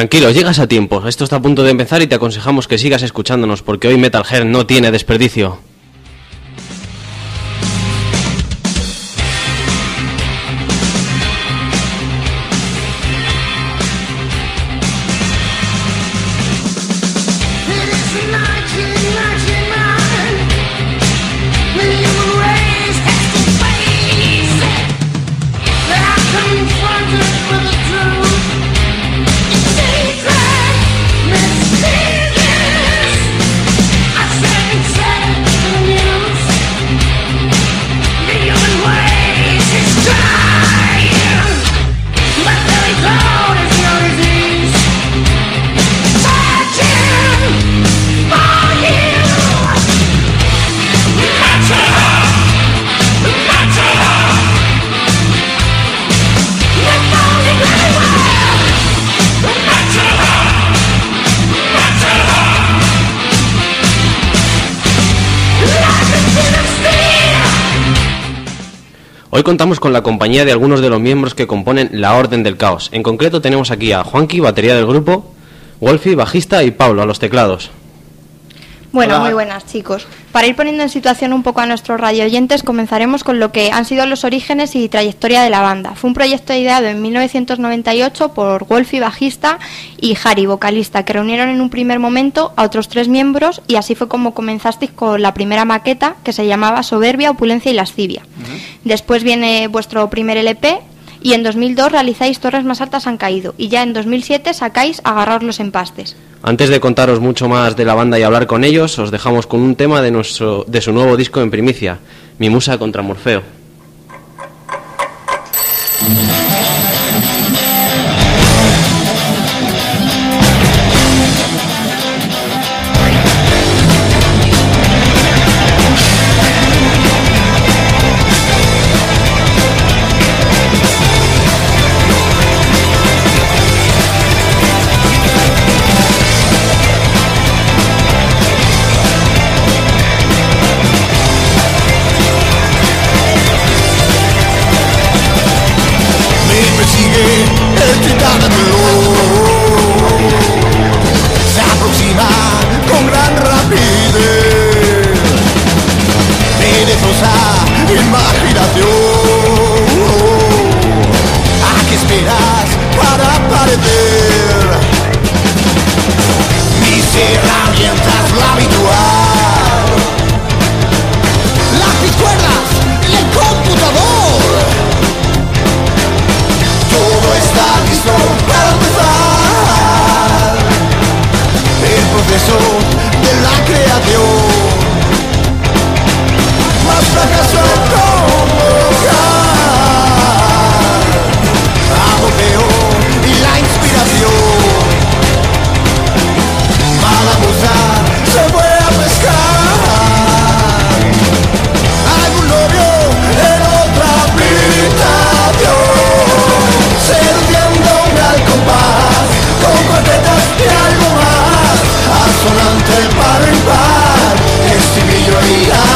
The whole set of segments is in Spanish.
Tranquilo, llegas a tiempo. Esto está a punto de empezar y te aconsejamos que sigas escuchándonos porque hoy Metal Gear no tiene desperdicio. Contamos con la compañía de algunos de los miembros que componen la Orden del Caos. En concreto tenemos aquí a Juanqui, batería del grupo, Wolfie, bajista y Pablo a los teclados. Bueno, muy buenas chicos. Para ir poniendo en situación un poco a nuestros radioyentes, comenzaremos con lo que han sido los orígenes y trayectoria de la banda. Fue un proyecto ideado en 1998 por Wolfie, bajista, y Harry, vocalista, que reunieron en un primer momento a otros tres miembros y así fue como comenzasteis con la primera maqueta que se llamaba Soberbia, Opulencia y Lascivia. Después viene vuestro primer LP y en 2002 realizáis Torres más altas han caído y ya en 2007 sacáis Agarrar los empastes. Antes de contaros mucho más de la banda y hablar con ellos, os dejamos con un tema de, nuestro, de su nuevo disco en primicia, Mi Musa contra Morfeo. se herramientas lo habitual. Las picuerdas, el computador. Todo está listo para empezar. El proceso de la creación. Más fracaso. gloria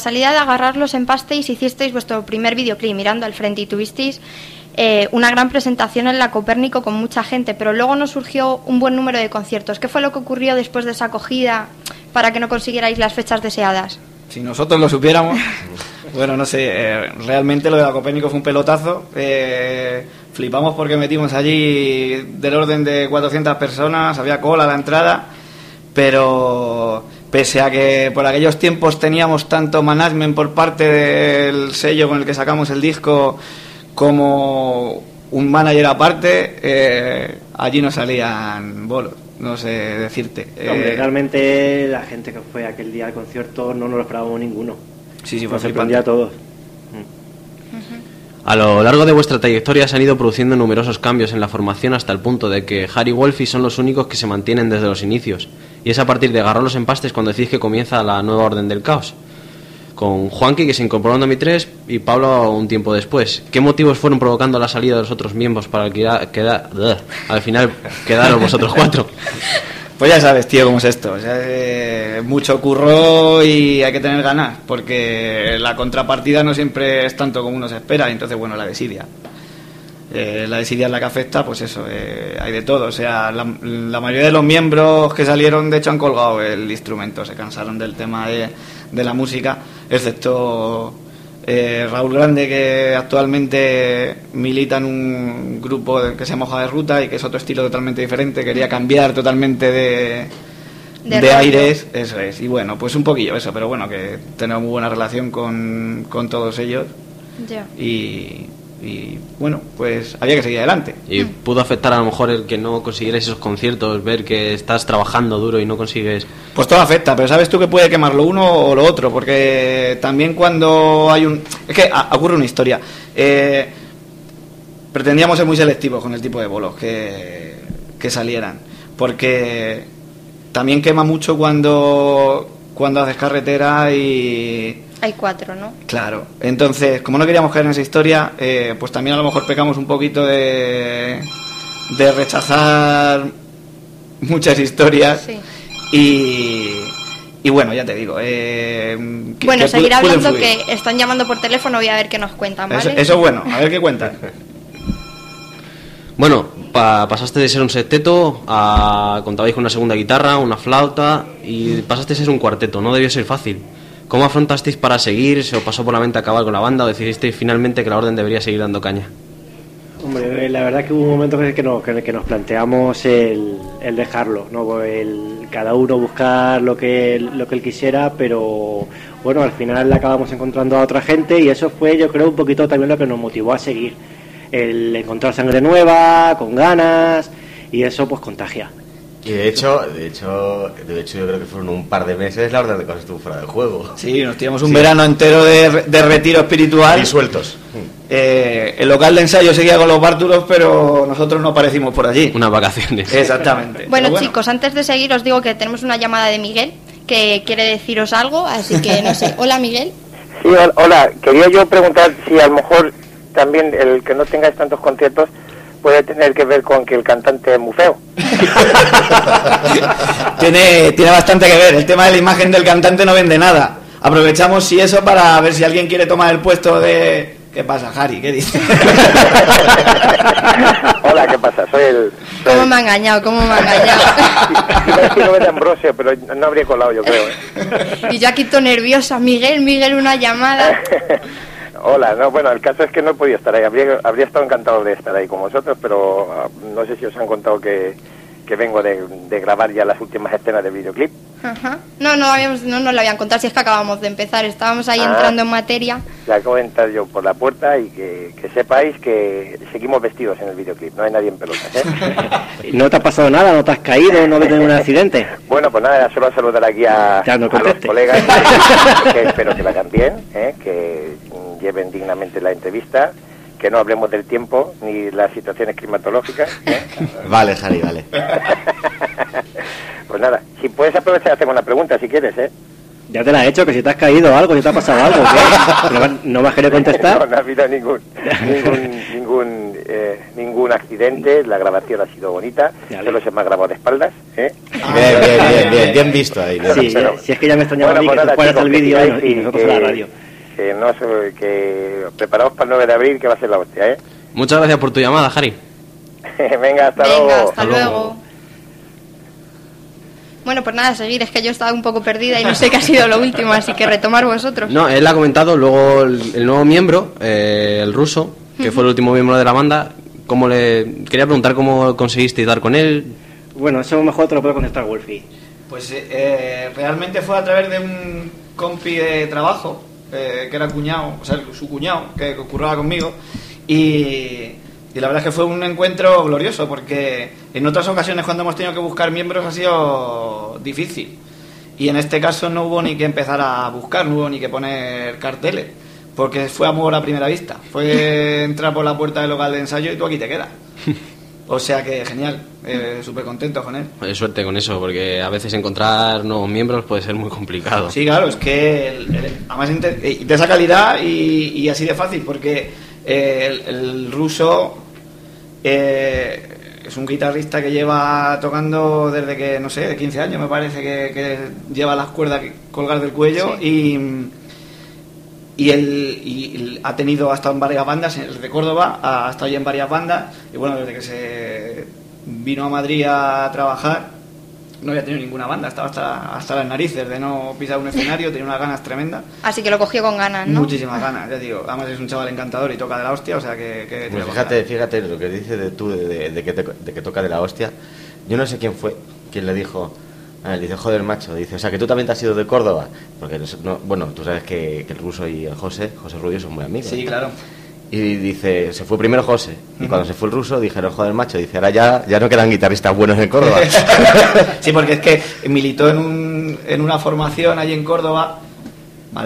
salida de agarrar los empastes hicisteis vuestro primer videoclip mirando al frente y tuvisteis eh, una gran presentación en la Copérnico con mucha gente, pero luego nos surgió un buen número de conciertos. ¿Qué fue lo que ocurrió después de esa acogida para que no consiguierais las fechas deseadas? Si nosotros lo supiéramos, bueno, no sé, eh, realmente lo de la Copérnico fue un pelotazo. Eh, flipamos porque metimos allí del orden de 400 personas, había cola a la entrada, pero pese a que por aquellos tiempos teníamos tanto management por parte del sello con el que sacamos el disco como un manager aparte, eh, allí no salían bolos, no sé decirte. Hombre, eh, realmente la gente que fue aquel día al concierto no nos lo esperábamos ninguno. Sí, sí, fue nos sorprendía a todos. A lo largo de vuestra trayectoria se han ido produciendo numerosos cambios en la formación hasta el punto de que Harry y Wolfie son los únicos que se mantienen desde los inicios. Y es a partir de agarrar los empastes cuando decís que comienza la nueva orden del caos. Con Juanqui, que se incorporó en 2003, y Pablo un tiempo después. ¿Qué motivos fueron provocando la salida de los otros miembros para que al final quedaron vosotros cuatro? Pues ya sabes, tío, cómo es esto. Eh, mucho curro y hay que tener ganas, porque la contrapartida no siempre es tanto como uno se espera, entonces, bueno, la desidia. Eh, la desidia es la que afecta, pues eso, eh, hay de todo. O sea, la, mayoría de los miembros que salieron, de hecho, han colgado el instrumento, se cansaron del tema de, de la música, excepto eh, Raúl Grande, que actualmente milita en un grupo que se llama Hoja de Ruta y que es otro estilo totalmente diferente, quería cambiar totalmente de, de, aires, eso es. Y bueno, pues un poquillo eso, pero bueno, que tenemos muy buena relación con, con todos ellos. Y, y bueno, pues había que seguir adelante. ¿Y pudo afectar a lo mejor el que no consiguieras esos conciertos, ver que estás trabajando duro y no consigues? Pues todo afecta, pero sabes tú que puede quemar lo uno o lo otro, porque también cuando hay un... Es que ocurre una historia. Eh, pretendíamos ser muy selectivos con el tipo de bolos que, que salieran, porque también quema mucho cuando, cuando haces carretera y hay cuatro, ¿no? Claro. Entonces, como no queríamos caer en esa historia, eh, pues también a lo mejor pecamos un poquito de, de rechazar muchas historias. Sí. Y, y bueno, ya te digo. Eh, bueno, seguir hablando que están llamando por teléfono, voy a ver qué nos cuentan, ¿vale? Eso, es bueno, a ver qué cuentan. Bueno, pasaste de ser un septeto a contabais con una segunda guitarra, una flauta y pasaste a ser un cuarteto. No debió ser fácil. ¿Cómo afrontasteis para seguir? ¿Se os pasó por la mente acabar con la banda o decidisteis finalmente que la orden debería seguir dando caña? Hombre, la verdad que hubo un momento en el que nos, que nos planteamos el, dejarlo, ¿no? El, cada uno buscar lo que, lo que él quisiera, pero bueno, al final acabamos encontrando a otra gente y eso fue yo creo un poquito también lo que nos motivó a seguir. El encontrar sangre nueva, con ganas, y eso pues contagia. Y de hecho, de hecho, de hecho yo creo que fueron un par de meses la orden de cosas estuvo fuera del juego. Sí, nos tiramos un verano entero de, de, retiro espiritual. Y sueltos. Eh, el local de ensayo seguía con los bártulos, pero nosotros no aparecimos por allí. Unas vacaciones. Exactamente. bueno, chicos, antes de seguir os digo que tenemos una llamada de Miguel que quiere deciros algo, así que no sé. Hola, Miguel. Sí, hola. Quería yo preguntar si a lo mejor también el que no tengáis tantos conciertos puede tener que ver con que el cantante es muy feo. tiene, tiene bastante que ver. El tema de la imagen del cantante no vende nada. Aprovechamos si eso para ver si alguien quiere tomar el puesto de... ¿Qué pasa, Harry? ¿Qué dices? Hola, ¿qué pasa? Soy el... ¿Cómo me ha engañado? ¿Cómo me ha engañado? no de Ambrosio, pero no habría colado, yo creo. ¿eh? Y yo aquí todo nerviosa. Miguel, Miguel, una llamada. Hola, no, bueno, el caso es que no he podido estar ahí. Habría, habría estado encantado de estar ahí con vosotros, pero ah, no sé si os han contado que, que vengo de, grabar ya las últimas escenas del videoclip. Ajá. No, no, habíamos, no nos lo habían contado, si es que acabamos de empezar, estábamos ahí ah. entrando en materia. Ya acabo de entrar yo por la puerta y que, sepáis que seguimos vestidos en el videoclip, no hay nadie en pelotas. ¿eh? ¿No te ha pasado nada? ¿No te has caído? ¿No ves ningún accidente? Bueno, pues nada, solo saludar aquí a, a los colegas, que, espero que vayan bien, ¿eh? que lleven dignamente la entrevista que no hablemos del tiempo ni las situaciones climatológicas. ¿eh? vale, Jari, vale. pues nada, si puedes aprovechar, hacer una pregunta si quieres, ¿eh? Ya te la he hecho, que si te has caído algo, si te ha pasado algo, ¿No, me has querido contestar? No, no ha habido ningún ningún ningún, eh, ningún accidente, la grabación ha sido bonita, solo se me ha grabado de espaldas, ¿eh? Ah, bien, bien, bien, bien, visto ahí. Sí, si es que ya me extrañaba bueno, pues que nada, el vídeo y, nosotros a la radio que no que preparaos para el 9 de abril que va a ser la hostia, ¿eh? Muchas gracias por tu llamada, Harry. Venga, hasta Venga, luego. Hasta, luego. Bueno, pues nada, seguir, es que yo estaba un poco perdida y no sé qué ha sido lo último, así que retomar vosotros. No, él ha comentado luego el, nuevo miembro, eh, el ruso, que fue el último miembro de la banda, cómo le quería preguntar cómo conseguiste dar con él. Bueno, eso mejor te lo puede contestar Wolfie. Pues eh, realmente fue a través de un compi de trabajo eh, que era cuñado, o sea, su cuñado, que curraba conmigo, y, la verdad es que fue un encuentro glorioso, porque en otras ocasiones cuando hemos tenido que buscar miembros ha sido difícil. Y en este caso no hubo ni que empezar a buscar, no hubo ni que poner carteles, porque fue amor a primera vista. Fue entrar por la puerta del local de ensayo y tú aquí te quedas. O sea que genial, eh, súper contento con él. Oye, suerte con eso, porque a veces encontrar nuevos miembros puede ser muy complicado. Sí, claro, es que además de esa calidad y, así de fácil, porque eh, el, ruso eh, es un guitarrista que lleva tocando desde que, no sé, de 15 años me parece que, lleva las cuerdas colgar del cuello y y él ha tenido hasta en varias bandas, el de Córdoba ha estado ya en varias bandas y bueno, desde que se vino a Madrid a trabajar no había tenido ninguna banda, estaba hasta, hasta las narices de no pisar un escenario, tenía unas ganas tremendas. Así que lo cogió con ganas, ¿no? Muchísimas ganas, ya digo. Además es un chaval encantador y toca de la hostia, o sea que... fíjate, fíjate lo que dice de tú, de, que de que toca de la hostia. Yo no sé quién fue quien le dijo, Ah, dice, joder, macho. Dice, o sea, que tú también te has ido de Córdoba. Porque, bueno, tú sabes que, el ruso y el José, José Rubio, son muy amigos. Sí, claro. Y dice, se fue primero José. Y cuando se fue el ruso, dijeron, joder, macho. Dice, ahora ya, ya no quedan guitarristas buenos en Córdoba. sí, porque es que militó en, un, en una formación allí en Córdoba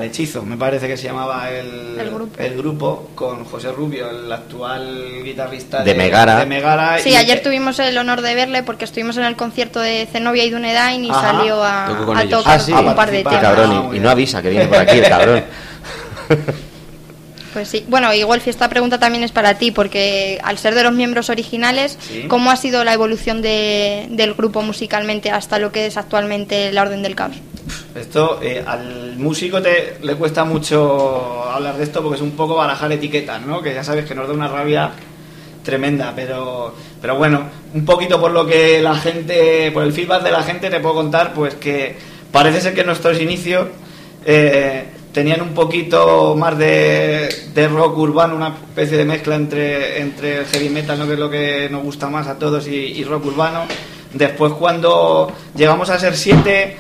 Hechizo, me parece que se llamaba el, el, grupo. con José Rubio, el actual guitarrista de, Megara. Megara. Sí, ayer tuvimos el honor de verle porque estuvimos en el concierto de Zenobia y Dunedain y salió a, a tocar ah, un par de temas. Cabrón, y, no avisa que viene por aquí el cabrón. Pues sí. Bueno, igual si esta pregunta también es para ti, porque al ser de los miembros originales, ¿cómo ha sido la evolución de, del grupo musicalmente hasta lo que es actualmente la Orden del Caos? Esto eh, al músico te, le cuesta mucho hablar de esto porque es un poco barajar etiquetas, ¿no? Que ya sabes que nos da una rabia tremenda, pero, pero bueno, un poquito por lo que la gente, por el feedback de la gente te puedo contar, pues que parece ser que nuestros inicios eh, tenían un poquito más de, rock urbano, una especie de mezcla entre, entre heavy metal, ¿no? que es lo que nos gusta más a todos, y, rock urbano. Después cuando llegamos a ser siete,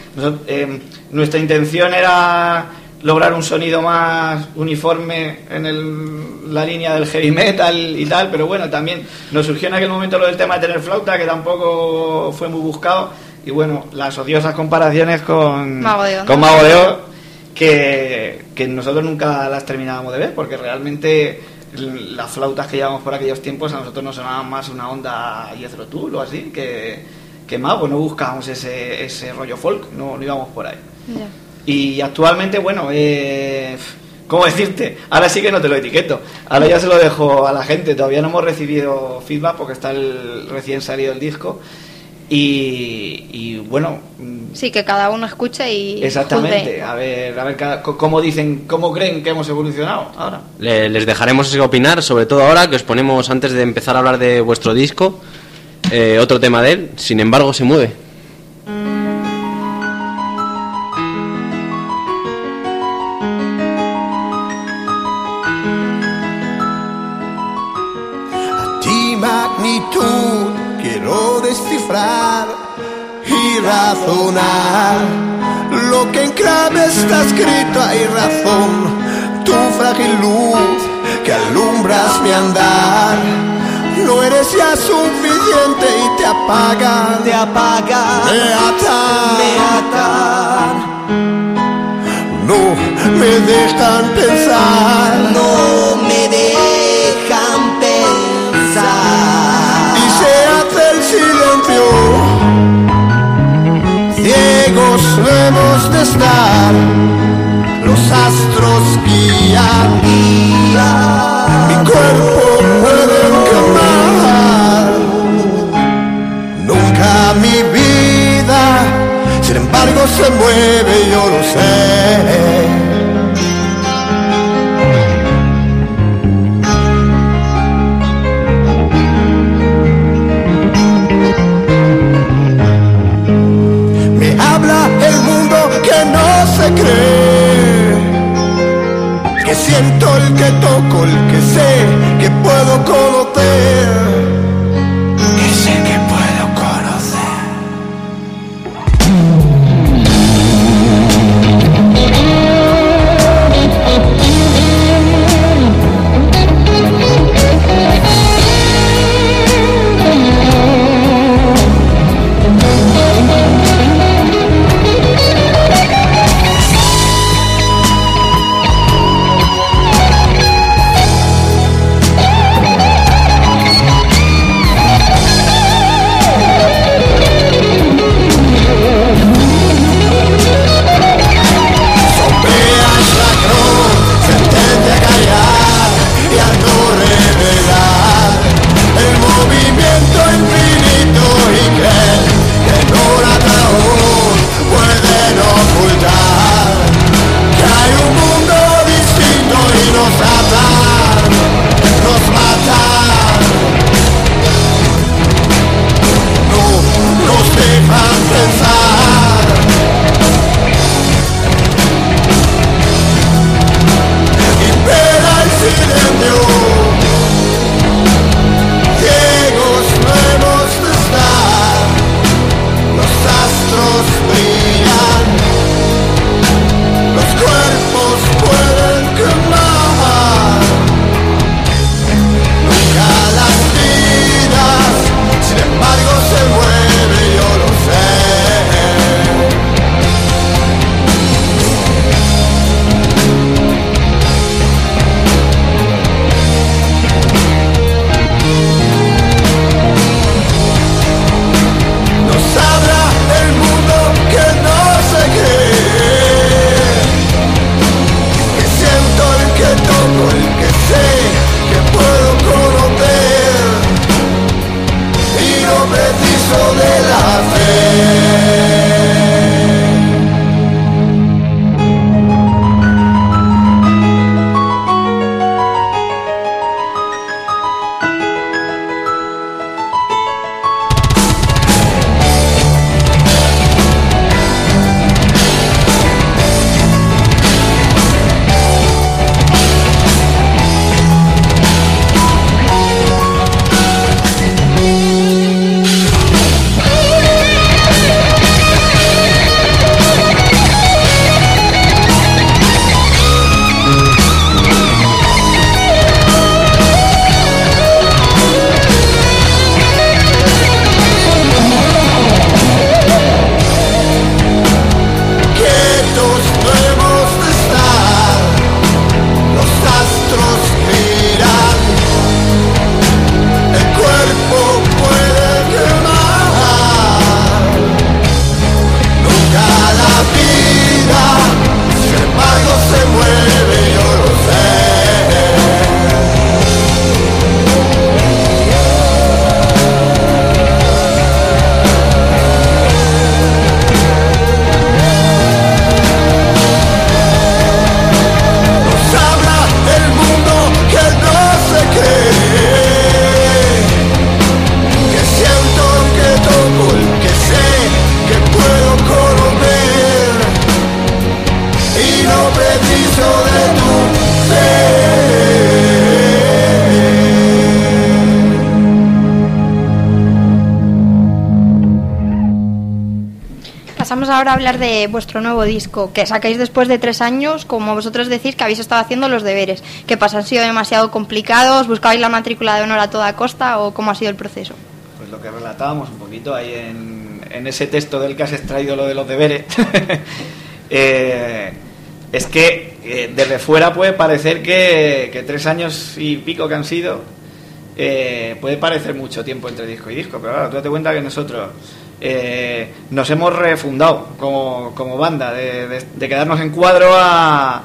eh, nuestra intención era lograr un sonido más uniforme en la línea del heavy metal y tal, pero bueno, también nos surgió en aquel momento lo del tema de tener flauta, que tampoco fue muy buscado, y bueno, las odiosas comparaciones con Mago de con Mago de que, que nosotros nunca las terminábamos de ver, porque realmente las flautas que llevamos por aquellos tiempos a nosotros nos sonaban más una onda Jethro Tull o así, que, que Mago, no buscábamos ese, ese rollo folk, no, íbamos por ahí. Y actualmente, bueno, eh, ¿Cómo decirte? Ahora sí que no te lo etiqueto. Ahora ya se lo dejo a la gente. Todavía no hemos recibido feedback porque está el recién salido el disco. Y, bueno. Mm, sí, que cada uno escuche y. Exactamente. A ver, a ver cómo dicen, cómo creen que hemos evolucionado ahora. les dejaremos opinar, sobre todo ahora que os ponemos, antes de empezar a hablar de vuestro disco, eh, otro tema de él. Sin embargo, se mueve. Razonar. Lo que en clave está escrito hay razón. Tu frágil luz que alumbras mi andar. No eres ya suficiente y te apagan, te apagan, me atan, me atan. No me dejan pensar, no De estar, los astros guían, mi cuerpo puede quemar. Nunca mi vida, sin embargo se mueve, yo lo sé. Siento el que toco, el que sé que puedo conocer. Hablar de vuestro nuevo disco, que sacáis después de tres años, como vosotros decís que habéis estado haciendo los deberes. ¿Qué pasa? ¿Han sido demasiado complicados? ¿Buscabais la matrícula de honor a toda costa o cómo ha sido el proceso? Pues lo que relatábamos un poquito ahí en, ese texto del que has extraído lo de los deberes. Eh, es que eh, desde fuera puede parecer que, tres años y pico que han sido, eh, puede parecer mucho tiempo entre disco y disco, pero claro, tú te cuenta que nosotros eh, nos hemos refundado como, como banda, de, quedarnos en cuadro a,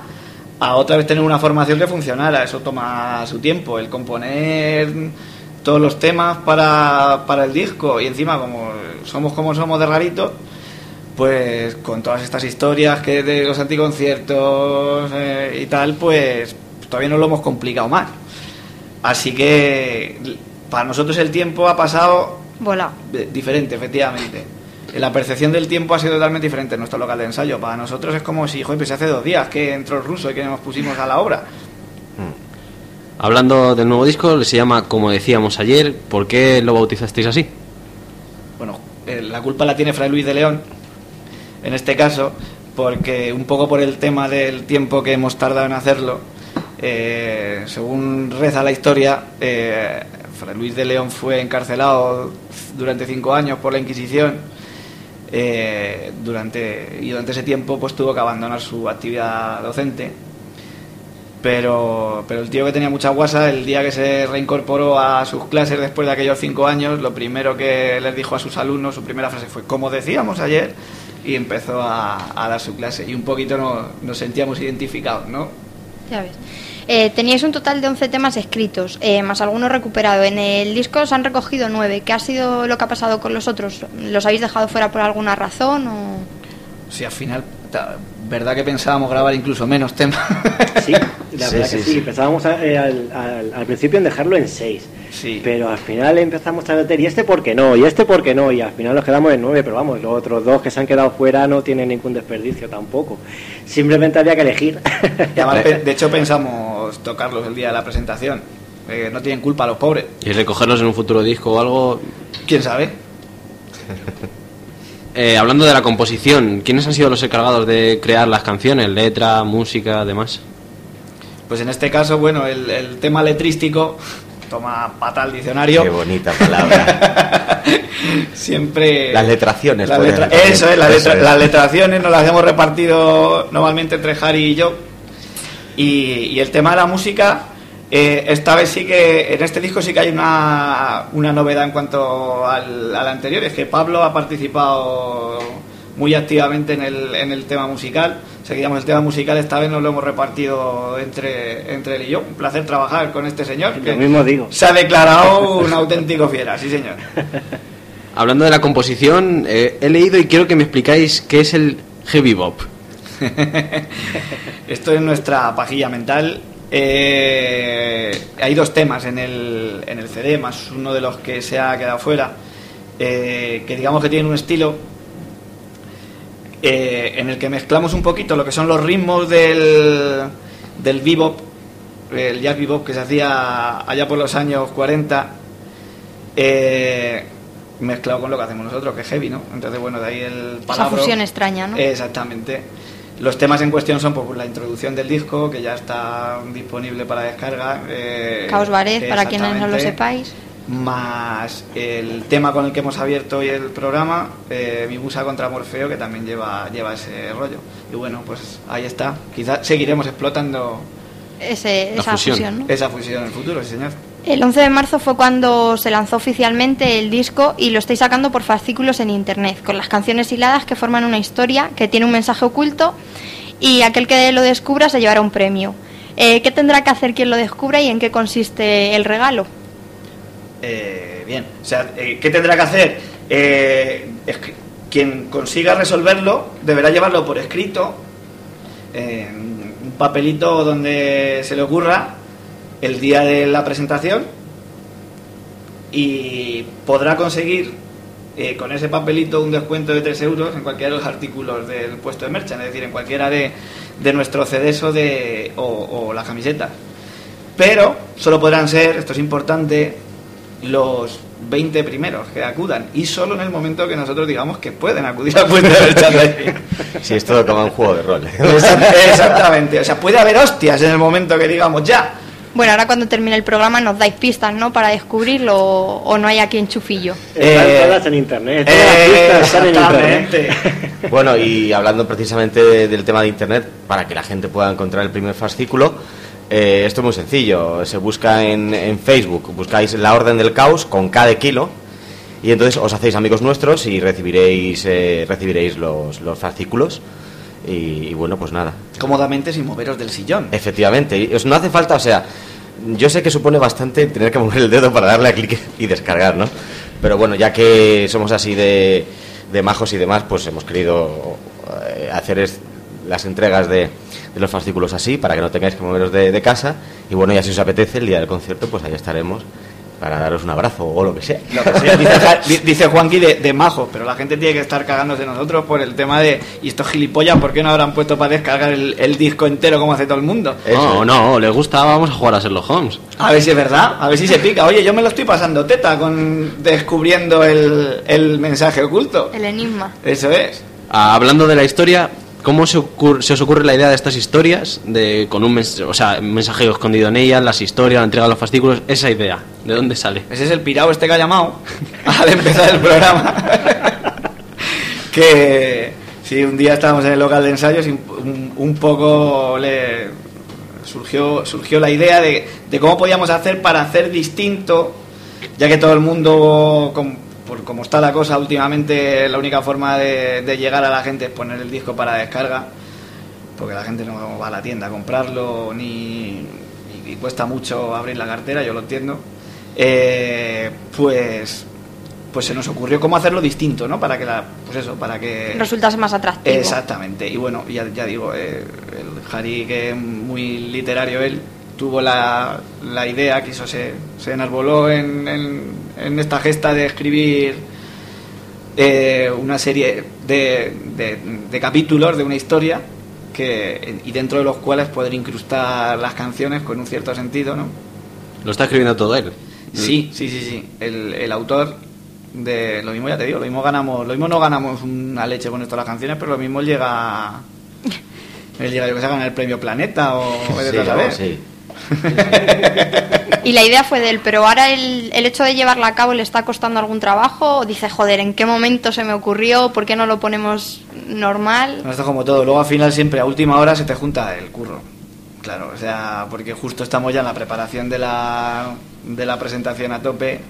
a otra vez tener una formación que funcionara. Eso toma su tiempo, el componer todos los temas para, para el disco y encima como somos como somos de rarito, pues con todas estas historias que de los anticonciertos eh, y tal, pues todavía no lo hemos complicado más. Así que para nosotros el tiempo ha pasado Diferente, efectivamente. La percepción del tiempo ha sido totalmente diferente en nuestro local de ensayo. Para nosotros es como si, joder, pues hace dos días que entró el ruso y que nos pusimos a la obra. Hmm. Hablando del nuevo disco, se llama Como decíamos ayer. ¿Por qué lo bautizasteis así? Bueno, eh, la culpa la tiene Fray Luis de León, en este caso, porque un poco por el tema del tiempo que hemos tardado en hacerlo, eh, según reza la historia, eh, Luis de León fue encarcelado durante cinco años por la Inquisición eh, durante, y durante ese tiempo pues tuvo que abandonar su actividad docente. Pero, pero el tío que tenía mucha guasa, el día que se reincorporó a sus clases después de aquellos cinco años, lo primero que les dijo a sus alumnos, su primera frase fue, como decíamos ayer, y empezó a, dar su clase. Y un poquito nos, nos sentíamos identificados, ¿no? Ya ves. Eh, teníais un total de 11 temas escritos, eh, más algunos recuperados. En el disco se han recogido 9. ¿Qué ha sido lo que ha pasado con los otros? ¿Los habéis dejado fuera por alguna razón? O... Sí, al final ¿Verdad que pensábamos grabar incluso menos temas? Sí, la verdad que sí. Pensábamos eh, al, principio en dejarlo en seis. Sí. Pero al final empezamos a meter, ¿y este por qué no? ¿Y este por qué no? Y al final nos quedamos en nueve, pero vamos, los otros dos que se han quedado fuera no tienen ningún desperdicio tampoco. Simplemente había que elegir. de hecho, pensamos tocarlos el día de la presentación. Eh, no tienen culpa los pobres. ¿Y recogerlos en un futuro disco o algo? ¿Quién sabe? Eh, hablando de la composición, ¿quiénes han sido los encargados de crear las canciones, letra, música, demás? Pues en este caso, bueno, el, tema letrístico toma pata al diccionario. Qué bonita palabra. Siempre. Las letraciones. Eso es, las letraciones nos las hemos repartido normalmente entre Harry y yo. Y el tema de la música, eh, esta vez sí que, en este disco sí que hay una, una novedad en cuanto al, anterior, es que Pablo ha participado muy activamente en el, en el tema musical. Seguíamos el tema musical, esta vez nos lo hemos repartido entre, entre él y yo. Un placer trabajar con este señor. Que mismo digo. Se ha declarado un auténtico fiera, sí señor. Hablando de la composición, eh, he leído y quiero que me explicáis qué es el heavy bop. Esto es nuestra pajilla mental eh, hay dos temas en el, en el CD, más uno de los que se ha quedado fuera, eh, que digamos que tienen un estilo eh, en el que mezclamos un poquito lo que son los ritmos del, del bebop, el jazz bebop que se hacía allá por los años 40, mezclado con lo que hacemos nosotros, que es heavy, ¿no? Entonces, bueno, de ahí el palabra. Esa fusión extraña, ¿no? Exactamente. Los temas en cuestión son pues, la introducción del disco, que ya está disponible para descarga. Eh, Caos Baret, para quienes no lo sepáis. Más el tema con el que hemos abierto hoy el programa, eh, Mi Busa contra Morfeo, que también lleva, lleva ese rollo. Y bueno, pues ahí está. Quizás seguiremos explotando esa fusión. Esa fusión en el futuro, sí, señor. El 11 de marzo fue cuando se lanzó oficialmente el disco y lo estáis sacando por fascículos en internet, con las canciones hiladas que forman una historia que tiene un mensaje oculto y aquel que lo descubra se llevará un premio. Eh, ¿Qué tendrá que hacer quien lo descubra y en qué consiste el regalo? Eh, bien, o sea, eh, ¿qué tendrá que hacer? que quien consiga resolverlo deberá llevarlo por escrito, en un papelito donde se le ocurra el día de la presentación y podrá conseguir eh, con ese papelito un descuento de 3 euros en cualquiera de los artículos del puesto de merchan, es decir, en cualquiera de, de nuestros CDs o, de, o, las camisetas. Pero solo podrán ser, esto es importante, los 20 primeros que acudan y solo en el momento que nosotros digamos que pueden acudir al puente del merchandising. Sí, es todo como un juego de rol. Exactamente, o sea, puede haber hostias en el momento que digamos ya. Bueno, ahora cuando termine el programa nos dais pistas, ¿no? Para descubrirlo o, no hay aquí en chufillo. Están eh, todas en internet. Eh, están en internet. Bueno, y hablando precisamente del tema de internet, para que la gente pueda encontrar el primer fascículo, eh, esto es muy sencillo. Se busca en, Facebook, buscáis la Orden del Caos con cada kilo y entonces os hacéis amigos nuestros y recibiréis eh, recibiréis los, los fascículos. Y, bueno, pues nada. Cómodamente sin moveros del sillón. Efectivamente. Y os no hace falta, o sea, yo sé que supone bastante tener que mover el dedo para darle a clic y descargar, ¿no? Pero bueno, ya que somos así de, de majos y demás, pues hemos querido eh, hacer las entregas de, de los fascículos así, para que no tengáis que moveros de, casa. Y bueno, ya si os apetece, el día del concierto, pues ahí estaremos para daros un abrazo o lo que sea. Dice, Juanqui de, de, majo, pero la gente tiene que estar cagándose de nosotros por el tema de, y estos gilipollas, ¿por qué no habrán puesto para descargar el, disco entero como hace todo el mundo? No, no, le gusta, vamos a jugar a Sherlock Holmes. A ver si es verdad, a ver si se pica. Oye, yo me lo estoy pasando teta con descubriendo el, el mensaje oculto. El enigma. Eso es. Ah, hablando de la historia, ¿Cómo se, os ocurre la idea de estas historias, de con un, o sea, mensaje escondido en ellas, las historias, la entrega de los fascículos? Esa idea, ¿de dónde sale? Ese es el pirado este que ha llamado al empezar el programa. que sí, un día estábamos en el local de ensayos y un, poco le surgió, surgió la idea de, de, cómo podíamos hacer para hacer distinto, ya que todo el mundo por como está la cosa últimamente, la única forma de, llegar a la gente es poner el disco para descarga, porque la gente no va a la tienda a comprarlo, ni y, cuesta mucho abrir la cartera, yo lo entiendo. Eh, pues pues se nos ocurrió cómo hacerlo distinto, ¿no? Para que la, pues eso, para que resultase más atractivo. Exactamente. Y bueno, ya, ya digo, eh, el Harry que es muy literario él, tuvo la, la idea, quiso se, se enarboló en, en, esta gesta de escribir eh, una serie de, de, capítulos de una historia que, y dentro de los cuales poder incrustar las canciones con un cierto sentido, ¿no? ¿Lo está escribiendo todo él? Sí, sí, sí, sí. El, el autor de lo mismo ya te digo, lo mismo ganamos, lo mismo no ganamos una leche con esto las canciones, pero lo mismo llega él llega yo que se ganar el premio Planeta o sí, sí. y la idea fue de él, pero ahora el, el, hecho de llevarla a cabo le está costando algún trabajo. O dice, joder, ¿en qué momento se me ocurrió? ¿Por qué no lo ponemos normal? esto como todo. Luego al final siempre a última hora se te junta el curro. Claro, o sea, porque justo estamos ya en la preparación de la, de la presentación a tope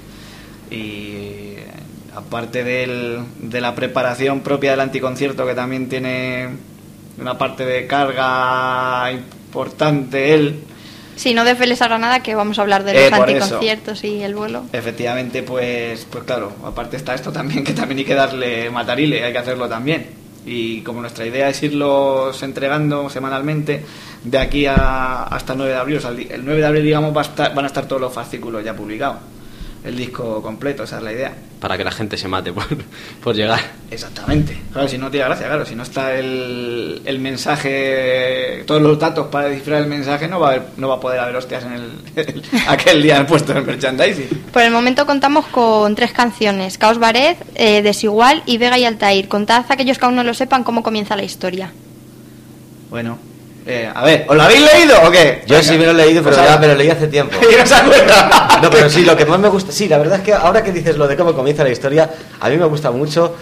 y aparte del, de la preparación propia del anticoncierto que también tiene una parte de carga importante él Sí, no desveles ahora nada, que vamos a hablar de los eh, anticonciertos y el vuelo. Efectivamente, pues, pues claro, aparte está esto también, que también hay que darle matarile, hay que hacerlo también. Y como nuestra idea es irlos entregando semanalmente, de aquí a, hasta el 9 de abril, o sea, el 9 de abril, digamos, va a estar, van a estar todos los fascículos ya publicados el disco completo, esa es la idea. Para que la gente se mate por, por llegar. Exactamente. Claro, si no tiene gracia, claro, si no está el, el mensaje, todos los datos para descifrar el mensaje, no va a, no va a poder haber hostias en el, aquel día puesto en el merchandising. Por el momento contamos con tres canciones, Caos Bared, eh, Desigual y Vega y Altair. Contad a aquellos que aún no lo sepan cómo comienza la historia. Bueno, eh, a ver, ¿os lo habéis leído o qué? Yo sí me lo he leído, pero ya me lo leí hace tiempo. no No, pero sí, lo que más me gusta, sí, la verdad es que ahora que dices lo de cómo comienza la historia, a mí me gusta mucho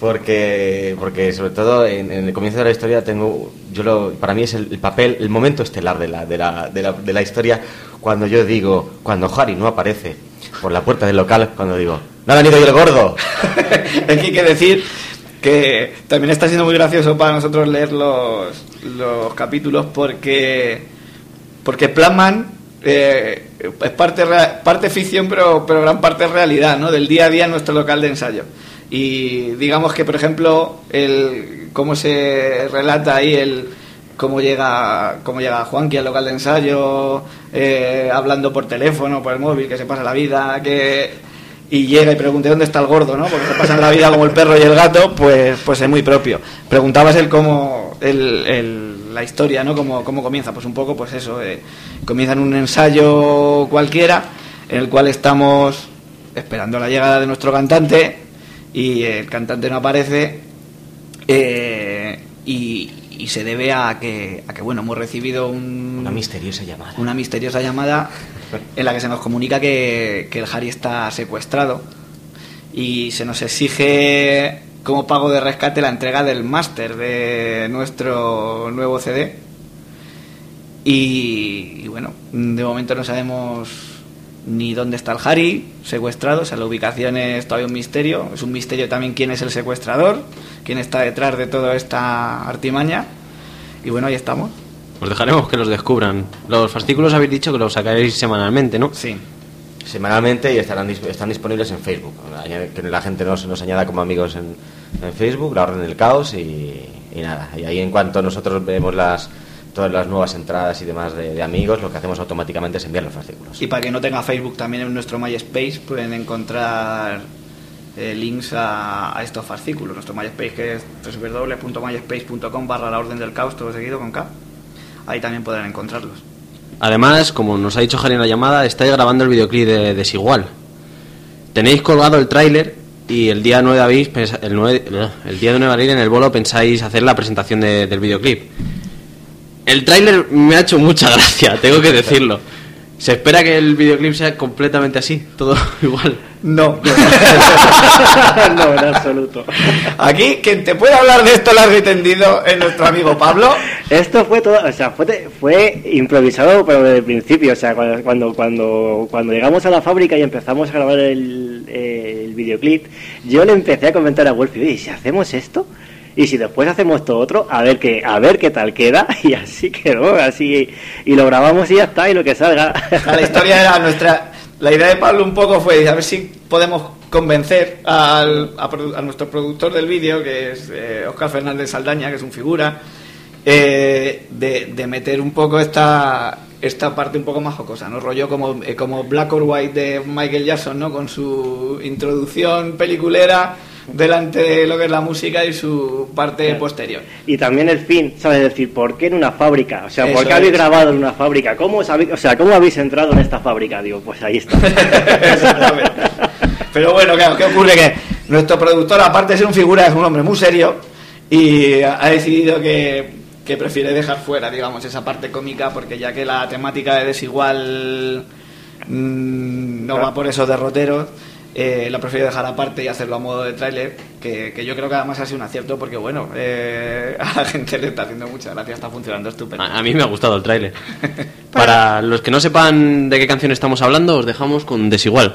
porque, porque sobre todo en, el comienzo de la historia tengo, yo lo, para mí es el, papel, el momento estelar de la, de, la, de, la, de la historia cuando yo digo, cuando Harry no aparece por la puerta del local, cuando digo, no ha venido yo el gordo. es que hay que decir que también está siendo muy gracioso para nosotros leer los, los capítulos porque porque plasman eh, es parte parte ficción pero pero gran parte realidad ¿no? del día a día en nuestro local de ensayo y digamos que por ejemplo el cómo se relata ahí el cómo llega cómo llega Juanqui al local de ensayo eh, hablando por teléfono por el móvil que se pasa la vida que y llega y pregunte dónde está el gordo, ¿no? Porque se pasan la vida como el perro y el gato, pues, pues es muy propio. Preguntabas él cómo, el, la historia, ¿no? Cómo, cómo comienza, pues un poco, pues eso, eh, comienza en un ensayo cualquiera, en el cual estamos esperando la llegada de nuestro cantante y el cantante no aparece eh, y, se debe a que, a que bueno hemos recibido una misteriosa llamada. una misteriosa llamada en la que se nos comunica que, que el Harry está secuestrado y se nos exige como pago de rescate la entrega del máster de nuestro nuevo CD y, y bueno de momento no sabemos ni dónde está el Harry secuestrado, o sea, la ubicación es todavía un misterio, es un misterio también quién es el secuestrador, quién está detrás de toda esta artimaña, y bueno, ahí estamos. Os dejaremos que los descubran. Los fascículos habéis dicho que los sacáis semanalmente, ¿no? Sí. Semanalmente y estarán están disponibles en Facebook. Que la gente nos, nos añada como amigos en, Facebook, la Orden del Caos y, y nada. Y ahí en cuanto nosotros vemos las, todas las nuevas entradas y demás de, amigos, lo que hacemos automáticamente es enviar los fascículos. Y para que no tenga Facebook, también en nuestro MySpace pueden encontrar eh, links a, estos fascículos. Nuestro MySpace que es www.myspace.com barra la orden del caos, todo seguido con K. Ahí también podrán encontrarlos. Además, como nos ha dicho Jari en la llamada, estáis grabando el videoclip de Desigual. Tenéis colgado el tráiler y el día 9 de abril, el, el día de 9 de abril en el bolo pensáis hacer la presentación del videoclip. El tráiler me ha hecho mucha gracia, tengo que decirlo. ¿Se espera que el videoclip sea completamente así? ¿Todo igual? No. no, en absoluto. Aquí, quien te puede hablar de esto largo y tendido es nuestro amigo Pablo. Esto fue todo, o sea, fue, fue improvisado pero desde el principio. O sea, cuando, cuando, cuando llegamos a la fábrica y empezamos a grabar el, el videoclip, yo le empecé a comentar a Wolfie, oye, si hacemos esto? Y si después hacemos todo otro, a ver qué, a ver qué tal queda, y así quedó, así, y lo grabamos y ya está, y lo que salga. La historia era nuestra, la idea de Pablo un poco fue a ver si podemos convencer al, a, nuestro productor del vídeo, que es Oscar eh, Fernández Saldaña, que es un figura, eh, de, meter un poco esta, esta parte un poco más jocosa, ¿no? Rollo como, eh, como Black or White de Michael Jackson, ¿no? Con su introducción peliculera delante de lo que es la música y su parte posterior. Y también el fin, ¿sabes? decir, ¿por qué en una fábrica? O sea, ¿por qué habéis grabado en una fábrica? ¿Cómo habéis, o sea, ¿cómo habéis entrado en esta fábrica? Digo, pues ahí está. Pero bueno, claro, ¿qué ocurre? Que nuestro productor, aparte de ser un figura, es un hombre muy serio y ha decidido que, que prefiere dejar fuera, digamos, esa parte cómica porque ya que la temática de desigual mm, no va por esos derroteros eh, lo prefiero dejar aparte y hacerlo a modo de tráiler, que, yo creo que además ha sido un acierto porque, bueno, eh, a la gente le está haciendo mucha gracia, está funcionando estupendo. A, mí me ha gustado el tráiler. Para los que no sepan de qué canción estamos hablando, os dejamos con Desigual.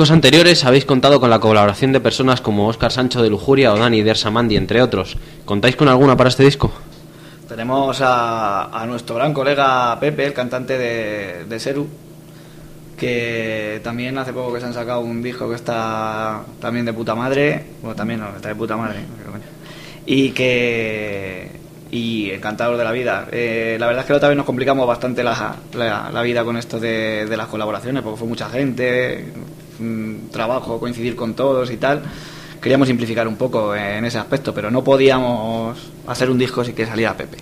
Discos anteriores habéis contado con la colaboración de personas como Óscar Sancho de Lujuria o Dani Dersamandi, entre otros. ¿Contáis con alguna para este disco? Tenemos a, nuestro gran colega Pepe, el cantante de, de, Seru, que también hace poco que se han sacado un disco que está también de puta madre, bueno, también no, está de puta madre, y que y encantador de la vida. Eh, la verdad es que otra vez nos complicamos bastante la, la, vida con esto de, de, las colaboraciones, porque fue mucha gente, trabajo, coincidir con todos y tal. Queríamos simplificar un poco en ese aspecto, pero no podíamos hacer un disco sin que saliera Pepe.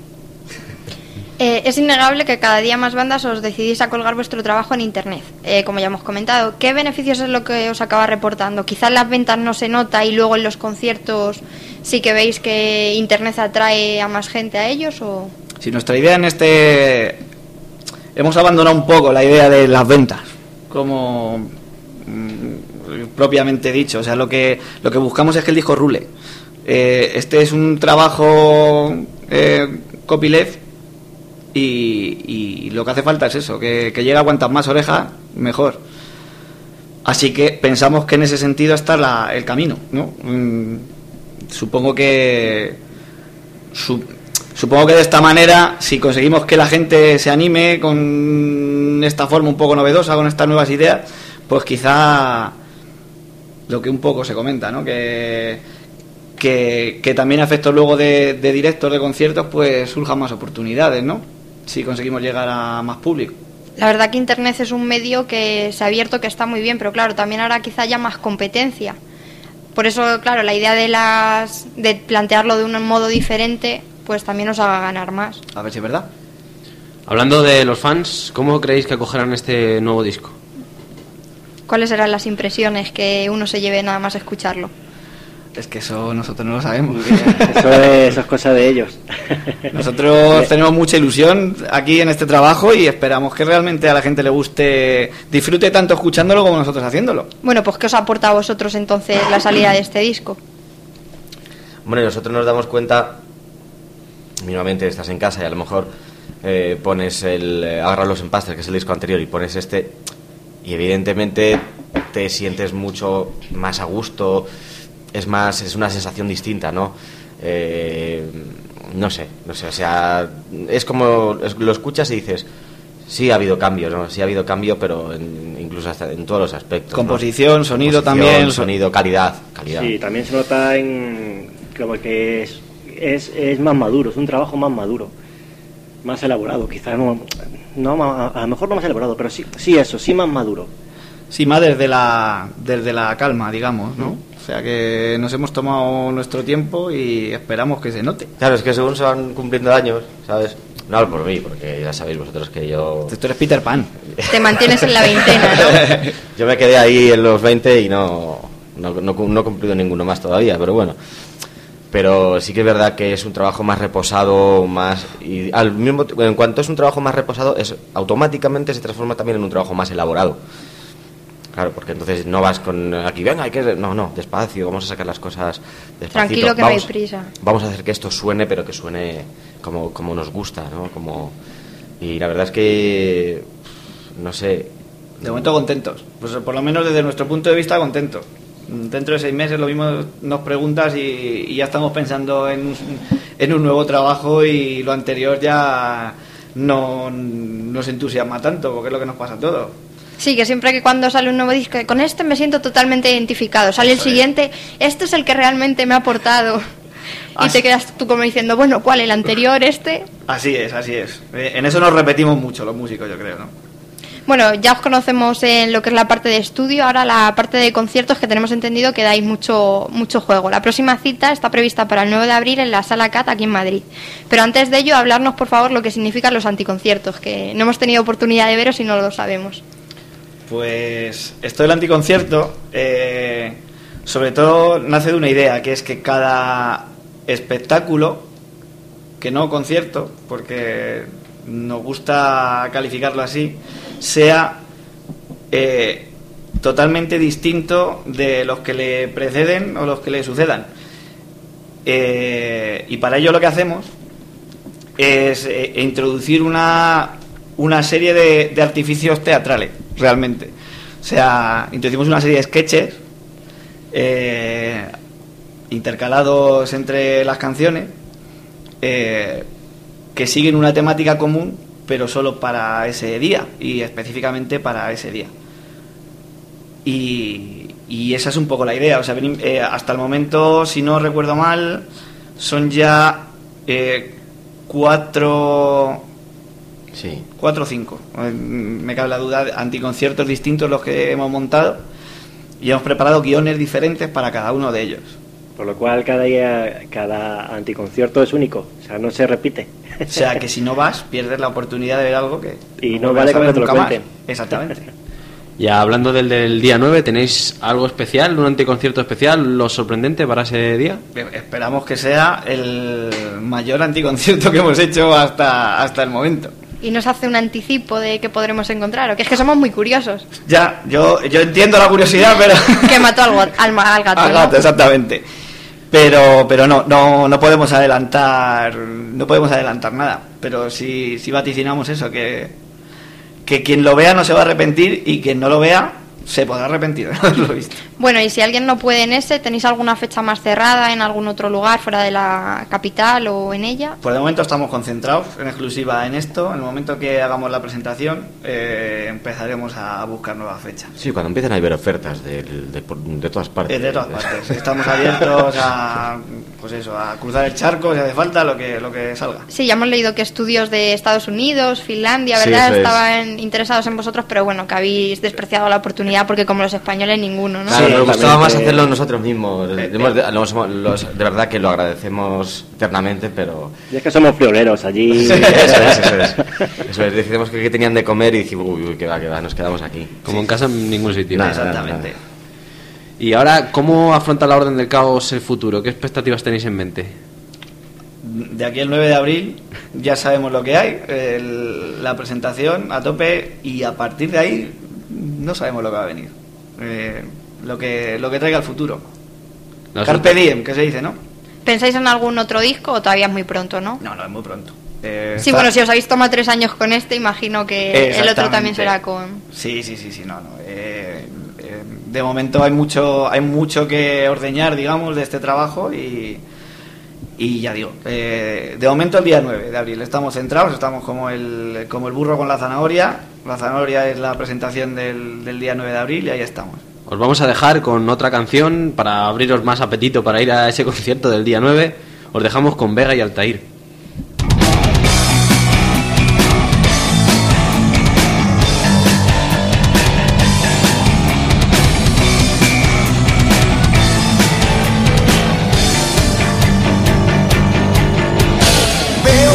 Eh, es innegable que cada día más bandas os decidís a colgar vuestro trabajo en Internet, eh, como ya hemos comentado. ¿Qué beneficios es lo que os acaba reportando? Quizás las ventas no se nota y luego en los conciertos sí que veis que Internet atrae a más gente a ellos o... Si nuestra idea en este... Hemos abandonado un poco la idea de las ventas, como mm, propiamente dicho. O sea, lo que, lo que buscamos es que el disco rule. Eh, este es un trabajo eh, copyleft y, lo que hace falta es eso, que, que llegue a cuantas más orejas, mejor. Así que pensamos que en ese sentido está el camino, ¿no? Mm, supongo que supongo que de esta manera, si conseguimos que la gente se anime con esta forma un poco novedosa, con estas nuevas ideas, pues quizá lo que un poco se comenta, ¿no? Que, que, también a efectos luego de, de directos, de conciertos, pues surjan más oportunidades, ¿no? Si conseguimos llegar a más público. La verdad que Internet es un medio que se ha abierto, que está muy bien, pero claro, también ahora quizá haya más competencia. Por eso, claro, la idea de las de plantearlo de un modo diferente, pues también nos haga ganar más. A ver si es verdad. Hablando de los fans, ¿cómo creéis que acogerán este nuevo disco? ¿Cuáles serán las impresiones que uno se lleve nada más escucharlo? Es que eso nosotros no lo sabemos. eso, es, cosa de ellos. Nosotros tenemos mucha ilusión aquí en este trabajo y esperamos que realmente a la gente le guste, disfrute tanto escuchándolo como nosotros haciéndolo. Bueno, pues ¿qué os aporta a vosotros entonces la salida de este disco? Bueno, nosotros nos damos cuenta, mínimamente estás en casa y a lo mejor eh, pones el eh, Agarra los empastes, que es el disco anterior, y pones este, y evidentemente te sientes mucho más a gusto es más, es una sensación distinta, ¿no? Eh, no sé, no sé, o sea, es como lo escuchas y dices, sí ha habido cambio, ¿no? Sí ha habido cambio, pero incluso hasta en todos los aspectos. Composición, sonido también. Sonido, calidad, calidad. Sí, también se nota en como que es, es, es más maduro, es un trabajo más maduro, más elaborado, quizás no, a lo mejor no más elaborado, pero sí, sí eso, sí más maduro. Sí, más desde la, desde la calma, digamos, ¿no? O sea que nos hemos tomado nuestro tiempo y esperamos que se note. Claro, es que según se van cumpliendo años, ¿sabes? No hablo por mí, porque ya sabéis vosotros que yo... Tú eres Peter Pan. Te mantienes en la veintena, ¿no? yo me quedé ahí en los 20 y no, no, no, he cumplido ninguno más todavía, pero bueno. Pero sí que es verdad que es un trabajo más reposado, más... Y al mismo en cuanto es un trabajo más reposado, es automáticamente se transforma también en un trabajo más elaborado. Claro, porque entonces no vas con aquí, venga, hay que. No, no, despacio, vamos a sacar las cosas despacito. Tranquilo, que vamos, no hay prisa. Vamos a hacer que esto suene, pero que suene como, como nos gusta, ¿no? Como, y la verdad es que. No sé. De momento contentos. Pues por lo menos desde nuestro punto de vista, contentos. Dentro de seis meses lo mismo nos preguntas y, ya estamos pensando en un, en un nuevo trabajo y lo anterior ya no nos entusiasma tanto, porque es lo que nos pasa a todos. Sí, que siempre que cuando sale un nuevo disco, con este me siento totalmente identificado. Sale el siguiente, este es el que realmente me ha aportado. Y te quedas tú como diciendo, bueno, ¿cuál? ¿El anterior, este? Así es, así es. Eh, en eso nos repetimos mucho los músicos, yo creo, ¿no? Bueno, ya os conocemos en lo que es la parte de estudio, ahora la parte de conciertos que tenemos entendido que dais mucho, mucho juego. La próxima cita está prevista para el 9 de abril en la Sala CAT aquí en Madrid. Pero antes de ello, hablarnos por favor lo que significan los anticonciertos, que no hemos tenido oportunidad de veros y no lo sabemos. Pues esto del anticoncierto, eh, sobre todo nace de una idea, que es que cada espectáculo, que no concierto, porque nos gusta calificarlo así, sea eh, totalmente distinto de los que le preceden o los que le sucedan. Eh, y para ello lo que hacemos es introducir una, una serie de, artificios teatrales, realmente. O sea, introducimos una serie de sketches eh, intercalados entre las canciones eh, que siguen una temática común, pero solo para ese día y específicamente para ese día. Y, y esa es un poco la idea. O sea, eh, hasta el momento, si no recuerdo mal, son ya eh, cuatro. Sí. Cuatro o cinco. Eh, me cabe la duda, anticonciertos distintos los que hemos montado y hemos preparado guiones diferentes para cada uno de ellos. Por lo cual cada día, cada anticoncierto es único, o sea, no se repite. O sea, que si no vas, pierdes la oportunidad de ver algo que... Y no, vale que te lo cuenten. Exactamente. Ya hablando del, del día 9, ¿tenéis algo especial, un anticoncierto especial, lo sorprendente para ese día? Esperamos que sea el mayor anticoncierto que hemos hecho hasta, hasta el momento. Y nos hace un anticipo de que podremos encontrar, o que es que somos muy curiosos. Ya, yo, yo entiendo la curiosidad, pero... que mató al, al, al gato. Al gato, exactamente. Pero, pero no, no, no podemos adelantar, no podemos adelantar nada. Pero sí, sí vaticinamos eso, que, que quien lo vea no se va a arrepentir y quien no lo vea se podrá arrepentir de visto. Bueno, y si alguien no puede en ese, ¿tenéis alguna fecha más cerrada en algún otro lugar fuera de la capital o en ella? Por el momento estamos concentrados en exclusiva en esto. En el momento que hagamos la presentación, eh, empezaremos a buscar nuevas fechas. Sí, cuando empiecen a haber ofertas de, de, de todas partes. De todas partes. Estamos abiertos a, pues eso, a cruzar el charco si hace falta, lo que, lo que salga. Sí, ya hemos leído que estudios de Estados Unidos, Finlandia, ¿verdad? Sí, Estaban interesados en vosotros, pero bueno, que habéis despreciado la oportunidad porque como los españoles ninguno, ¿no? Sí, nos gustaba más hacerlo nosotros mismos. Eh, Hemos, de, los, los, de verdad que lo agradecemos eternamente, pero... Y es que somos prioleros allí. Sí, eso es, eso es. Eso es. Decidimos que, que tenían de comer y dijimos, uy, uy, que va, que va, nos quedamos aquí. Como en casa en ningún sitio. Nada, Exactamente. nada. Y ahora, ¿cómo afronta la Orden del Caos el futuro? ¿Qué expectativas tenéis en mente? De aquí al 9 de abril ya sabemos lo que hay, el- la presentación a tope y a partir de ahí no sabemos lo que va a venir. Eh, lo, que, lo que traiga el futuro. Nosotros- Carpe diem, que se dice, ¿no? ¿Pensáis en algún otro disco o todavía es muy pronto, no? No, no, es muy pronto. Eh, Sí, está- bueno, si os habéis tomado tres años con este, imagino que el otro también será con... Sí, sí, sí, sí, no, no. Eh, eh, de momento hay mucho, hay mucho que ordeñar, digamos, de este trabajo y, y ya digo, eh, de momento el día 9 de abril estamos centrados, estamos como el, como el burro con la zanahoria. La zanahoria es la presentación del, del día 9 de abril y ahí estamos. Os vamos a dejar con otra canción para abriros más apetito para ir a ese concierto del día 9. Os dejamos con Vega y Altair. Veo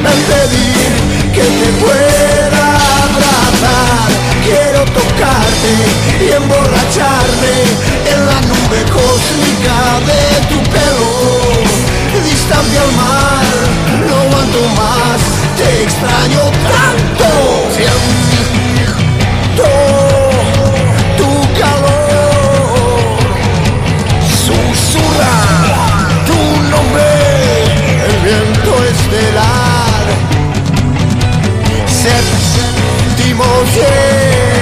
vuelve a pedir que te pueda abrazar. Quiero tocarte y emborracharme en la nube cósmica de tu pelo. Distancia al mar, no aguanto más, te extraño tanto. Sentimos que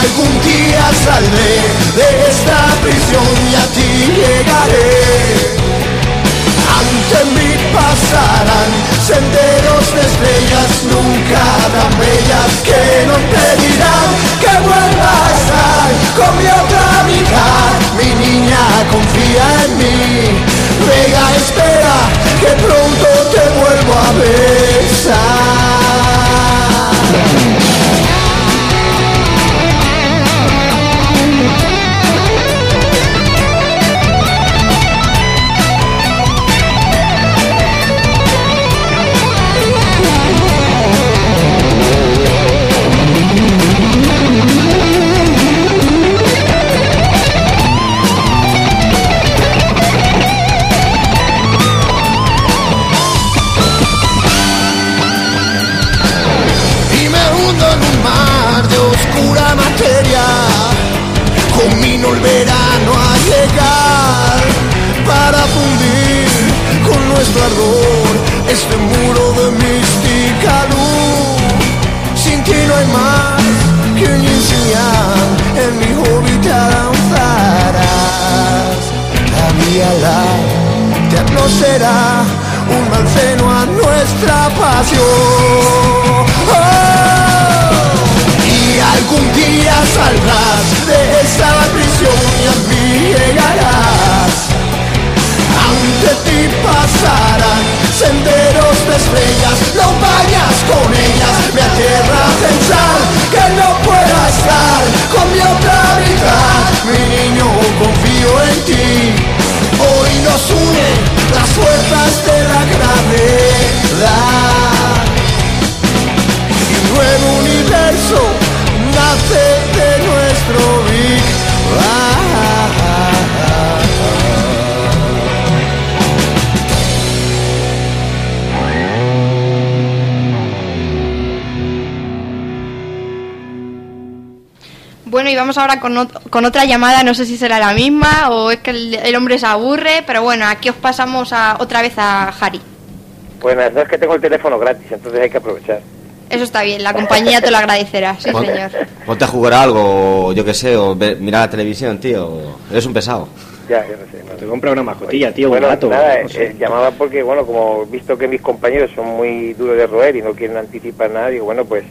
Algún día saldré de esta prisión y a ti llegaré. Ante mí pasarán senderos de estrellas, nunca tan bellas que no te dirán que vuelva a con mi otra mitad. Mi niña confía en mí, ruega, espera que pronto te ahora con, con, otra llamada, no sé si será la misma o es que el, hombre se aburre, pero bueno, aquí os pasamos a, otra vez a Harry. Bueno, no es que tengo el teléfono gratis, entonces hay que aprovechar. Eso está bien, la compañía te lo agradecerá, sí señor. Ponte a jugar algo, yo qué sé, o mirar la televisión, tío. Eres un pesado. Ya, yo no sé. Te compra una mascotilla, tío, bueno, un gato. Nada, eh, llamaba porque, bueno, como visto que mis compañeros son muy duros de roer y no quieren anticipar nada, digo, bueno, pues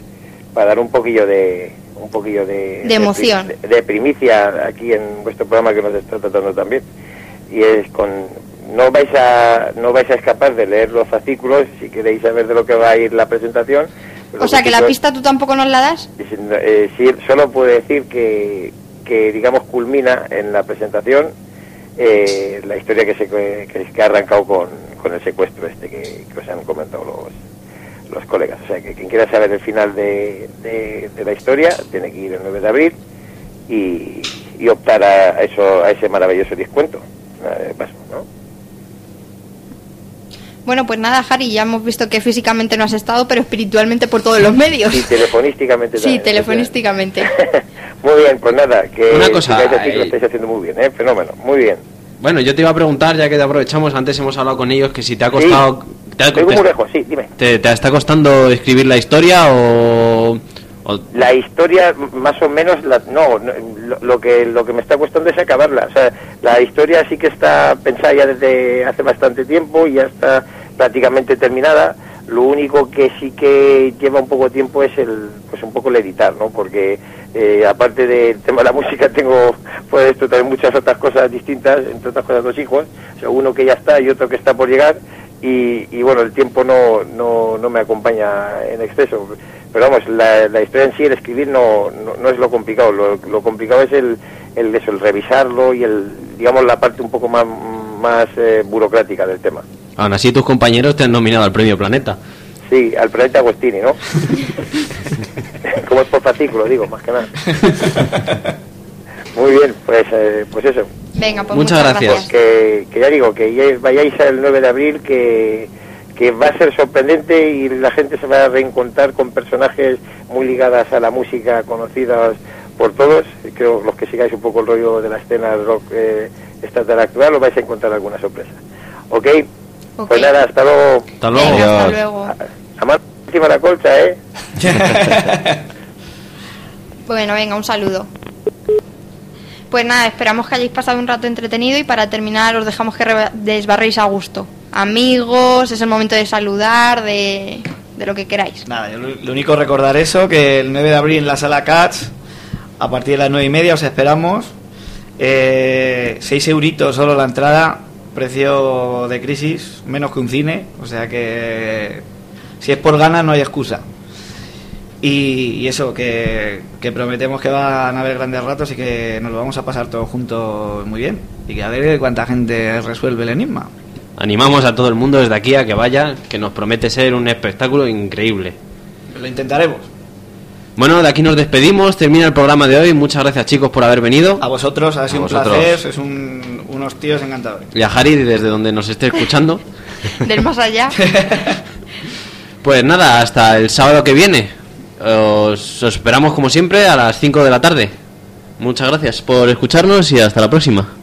para dar un poquillo de, un poquillo de, de emoción, de, primicia aquí en vuestro programa que nos está tratando también. Y es con no vais a no vais a escapar de leer los fascículos si queréis saber de lo que va a ir la presentación. O sea que la pista tú tampoco nos la das. Eh, sí, solo puedo decir que, que digamos culmina en la presentación eh, la historia que se que, ha arrancado con, con el secuestro este que, que os han comentado los los colegas. O sea, que quien quiera saber el final de, de, la historia tiene que ir el 9 de abril y, y optar a, eso, a ese maravilloso descuento. Bueno, pues nada, Harry, ya hemos visto que físicamente no has estado, pero espiritualmente por todos los medios. Y telefonísticamente Sí, telefonísticamente. muy bien, pues nada, que, Una cosa, lo estáis haciendo muy bien, ¿eh? fenómeno, muy bien. Bueno, yo te iba a preguntar, ya que te aprovechamos, antes hemos hablado con ellos, que si te ha costado... Te, muy lejos, sí, dime. Te, está costando escribir la historia o, La historia, más o menos, la, no, lo, que, lo que me está costando es acabarla. O sea, la historia sí que está pensada ya desde hace bastante tiempo y ya está prácticamente terminada. Lo único que sí que lleva un poco de tiempo es el, pues un poco el editar, ¿no? Porque eh, aparte del tema de la música tengo pues esto también muchas otras cosas distintas, entre otras cosas dos hijos, o sea, uno que ya está y otro que está por llegar y, bueno, el tiempo no, no, no, me acompaña en exceso. Pero vamos, la, la historia en sí, el escribir no, no, es lo complicado, lo, lo, complicado es el, el, eso, el revisarlo y el, digamos, la parte un poco más, más eh, burocrática del tema. Aún así, tus compañeros te han nominado al premio Planeta. Sí, al Planeta Agostini, ¿no? Como es por fascículo, digo, más que nada. Muy bien, pues, eh, pues eso. Venga, pues muchas, gracias. Que, ya digo, que vayáis el 9 de abril, que, que va a ser sorprendente y la gente se va a reencontrar con personajes muy ligadas a la música, conocidas por todos. Creo los que sigáis un poco el rollo de la escena rock eh, estatal actual, os vais a encontrar alguna sorpresa. ¿Ok? Pues nada, hasta luego. Hasta luego. hasta luego. A, más encima la colcha, ¿eh? bueno, venga, un saludo. Pues nada, esperamos que hayáis pasado un rato entretenido y para terminar os dejamos que desbarréis a gusto. Amigos, es el momento de saludar, de, lo que queráis. Nada, yo lo, único recordar eso, que el 9 de abril en la sala Cats, a partir de las 9 y media os esperamos. Eh, 6 euritos solo la entrada, precio de crisis, menos que un cine, o sea que si es por ganas no hay excusa. Y, eso, que, prometemos que van a haber grandes ratos y que nos lo vamos a pasar todos juntos muy bien. Y que a ver cuánta gente resuelve el enigma. Animamos a todo el mundo desde aquí a que vaya, que nos promete ser un espectáculo increíble. Lo intentaremos. Bueno, de aquí nos despedimos, termina el programa de hoy. Muchas gracias chicos por haber venido. A vosotros, ha sido un placer, es unos tíos encantadores. Y a Harry desde donde nos esté escuchando. Del más allá. pues nada, hasta el sábado que viene. Os, esperamos como siempre a las 5 de la tarde. Muchas gracias por escucharnos y hasta la próxima.